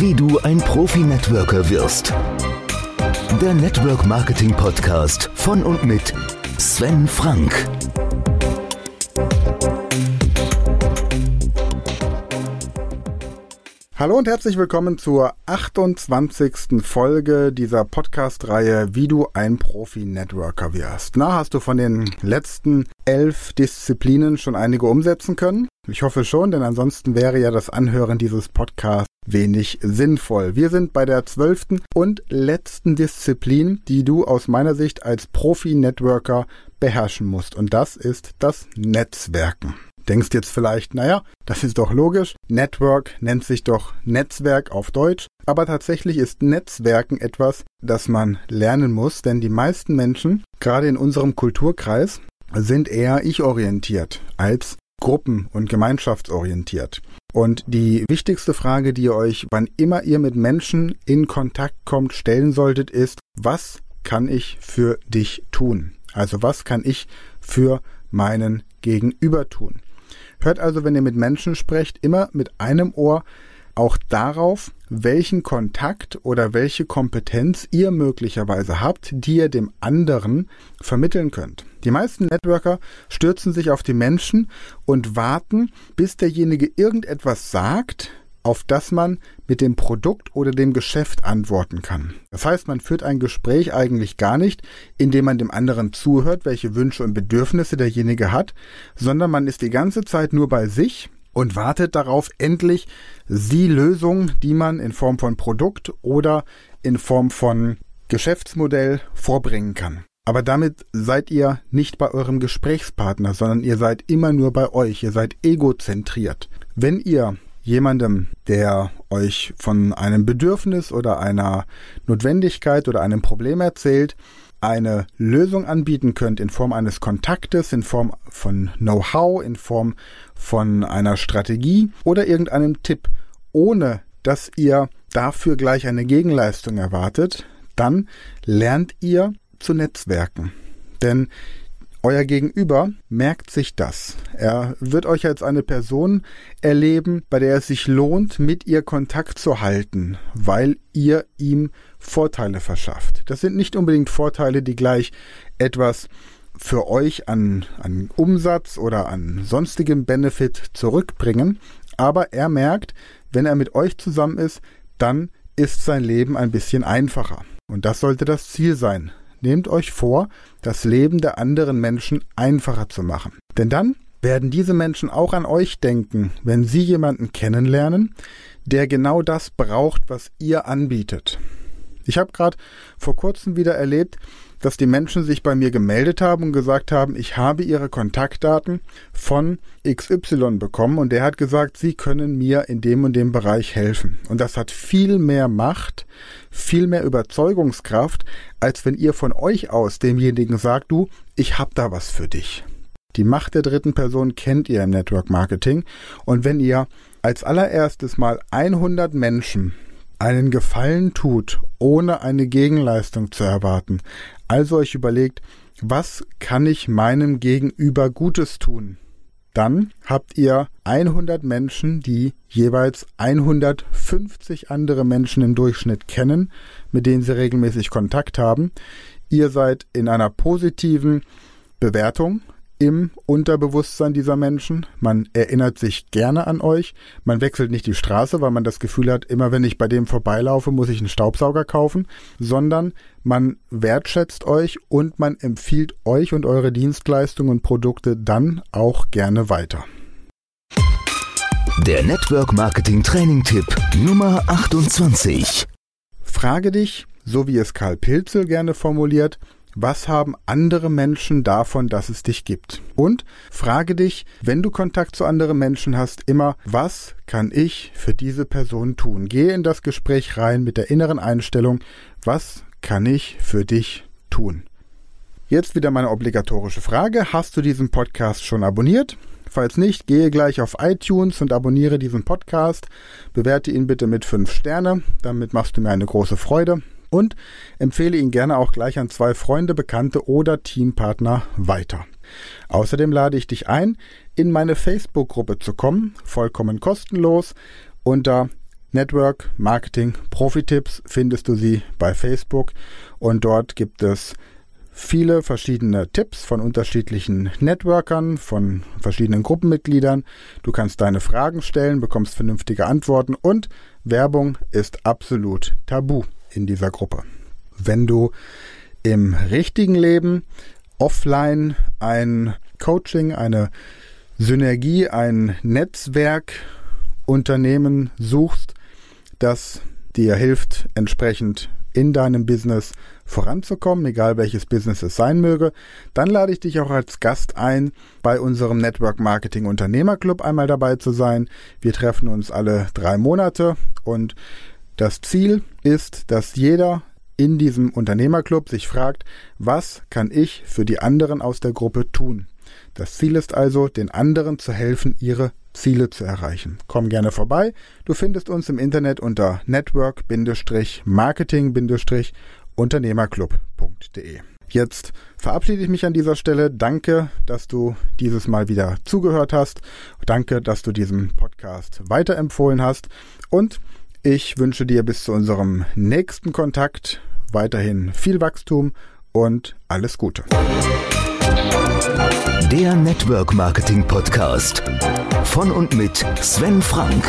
Wie du ein Profi-Networker wirst. Der Network Marketing Podcast von und mit Sven Frank. Hallo und herzlich willkommen zur 28. Folge dieser Podcast-Reihe Wie du ein Profi-Networker wirst. Na, hast du von den letzten elf Disziplinen schon einige umsetzen können? Ich hoffe schon, denn ansonsten wäre ja das Anhören dieses Podcasts wenig sinnvoll. Wir sind bei der zwölften und letzten Disziplin, die du aus meiner Sicht als Profi-Networker beherrschen musst. Und das ist das Netzwerken denkst jetzt vielleicht, naja, das ist doch logisch. Network nennt sich doch Netzwerk auf Deutsch. Aber tatsächlich ist Netzwerken etwas, das man lernen muss, denn die meisten Menschen, gerade in unserem Kulturkreis, sind eher ich-orientiert als gruppen- und gemeinschaftsorientiert. Und die wichtigste Frage, die ihr euch, wann immer ihr mit Menschen in Kontakt kommt, stellen solltet, ist, was kann ich für dich tun? Also was kann ich für meinen Gegenüber tun? Hört also, wenn ihr mit Menschen sprecht, immer mit einem Ohr auch darauf, welchen Kontakt oder welche Kompetenz ihr möglicherweise habt, die ihr dem anderen vermitteln könnt. Die meisten Networker stürzen sich auf die Menschen und warten, bis derjenige irgendetwas sagt, auf das man mit dem Produkt oder dem Geschäft antworten kann. Das heißt, man führt ein Gespräch eigentlich gar nicht, indem man dem anderen zuhört, welche Wünsche und Bedürfnisse derjenige hat, sondern man ist die ganze Zeit nur bei sich und wartet darauf, endlich die Lösung, die man in Form von Produkt oder in Form von Geschäftsmodell vorbringen kann. Aber damit seid ihr nicht bei eurem Gesprächspartner, sondern ihr seid immer nur bei euch, ihr seid egozentriert. Wenn ihr jemandem, der euch von einem Bedürfnis oder einer Notwendigkeit oder einem Problem erzählt, eine Lösung anbieten könnt in Form eines Kontaktes, in Form von Know-how, in Form von einer Strategie oder irgendeinem Tipp, ohne dass ihr dafür gleich eine Gegenleistung erwartet, dann lernt ihr zu netzwerken. Denn euer Gegenüber merkt sich das. Er wird euch als eine Person erleben, bei der es sich lohnt, mit ihr Kontakt zu halten, weil ihr ihm Vorteile verschafft. Das sind nicht unbedingt Vorteile, die gleich etwas für euch an, an Umsatz oder an sonstigem Benefit zurückbringen, aber er merkt, wenn er mit euch zusammen ist, dann ist sein Leben ein bisschen einfacher. Und das sollte das Ziel sein, nehmt euch vor, das Leben der anderen Menschen einfacher zu machen. Denn dann werden diese Menschen auch an euch denken, wenn sie jemanden kennenlernen, der genau das braucht, was ihr anbietet. Ich habe gerade vor kurzem wieder erlebt, dass die Menschen sich bei mir gemeldet haben und gesagt haben, ich habe ihre Kontaktdaten von XY bekommen und der hat gesagt, sie können mir in dem und dem Bereich helfen. Und das hat viel mehr Macht, viel mehr Überzeugungskraft, als wenn ihr von euch aus demjenigen sagt, du, ich hab da was für dich. Die Macht der dritten Person kennt ihr im Network Marketing und wenn ihr als allererstes mal 100 Menschen einen Gefallen tut, ohne eine Gegenleistung zu erwarten, also euch überlegt, was kann ich meinem Gegenüber Gutes tun? Dann habt ihr 100 Menschen, die jeweils 150 andere Menschen im Durchschnitt kennen, mit denen sie regelmäßig Kontakt haben. Ihr seid in einer positiven Bewertung im Unterbewusstsein dieser Menschen. Man erinnert sich gerne an euch. Man wechselt nicht die Straße, weil man das Gefühl hat, immer wenn ich bei dem vorbeilaufe, muss ich einen Staubsauger kaufen, sondern man wertschätzt euch und man empfiehlt euch und eure Dienstleistungen und Produkte dann auch gerne weiter. Der Network Marketing Training Tipp Nummer 28. Frage dich, so wie es Karl Pilzel gerne formuliert, was haben andere Menschen davon, dass es dich gibt? Und frage dich, wenn du Kontakt zu anderen Menschen hast, immer, was kann ich für diese Person tun? Gehe in das Gespräch rein mit der inneren Einstellung, was kann ich für dich tun? Jetzt wieder meine obligatorische Frage. Hast du diesen Podcast schon abonniert? Falls nicht, gehe gleich auf iTunes und abonniere diesen Podcast. Bewerte ihn bitte mit 5 Sterne. Damit machst du mir eine große Freude und empfehle ihn gerne auch gleich an zwei Freunde, Bekannte oder Teampartner weiter. Außerdem lade ich dich ein, in meine Facebook-Gruppe zu kommen, vollkommen kostenlos, unter Network Marketing Profi-Tipps findest du sie bei Facebook und dort gibt es viele verschiedene Tipps von unterschiedlichen Networkern, von verschiedenen Gruppenmitgliedern. Du kannst deine Fragen stellen, bekommst vernünftige Antworten und Werbung ist absolut tabu in dieser Gruppe. Wenn du im richtigen Leben offline ein Coaching, eine Synergie, ein Netzwerkunternehmen suchst, das dir hilft, entsprechend in deinem Business voranzukommen, egal welches Business es sein möge, dann lade ich dich auch als Gast ein, bei unserem Network Marketing Unternehmerclub einmal dabei zu sein. Wir treffen uns alle drei Monate und das Ziel ist, dass jeder in diesem Unternehmerclub sich fragt, was kann ich für die anderen aus der Gruppe tun? Das Ziel ist also, den anderen zu helfen, ihre Ziele zu erreichen. Komm gerne vorbei. Du findest uns im Internet unter network-marketing-unternehmerclub.de. Jetzt verabschiede ich mich an dieser Stelle. Danke, dass du dieses Mal wieder zugehört hast. Danke, dass du diesen Podcast weiterempfohlen hast. Und ich wünsche dir bis zu unserem nächsten Kontakt weiterhin viel Wachstum und alles Gute. Der Network Marketing Podcast von und mit Sven Frank.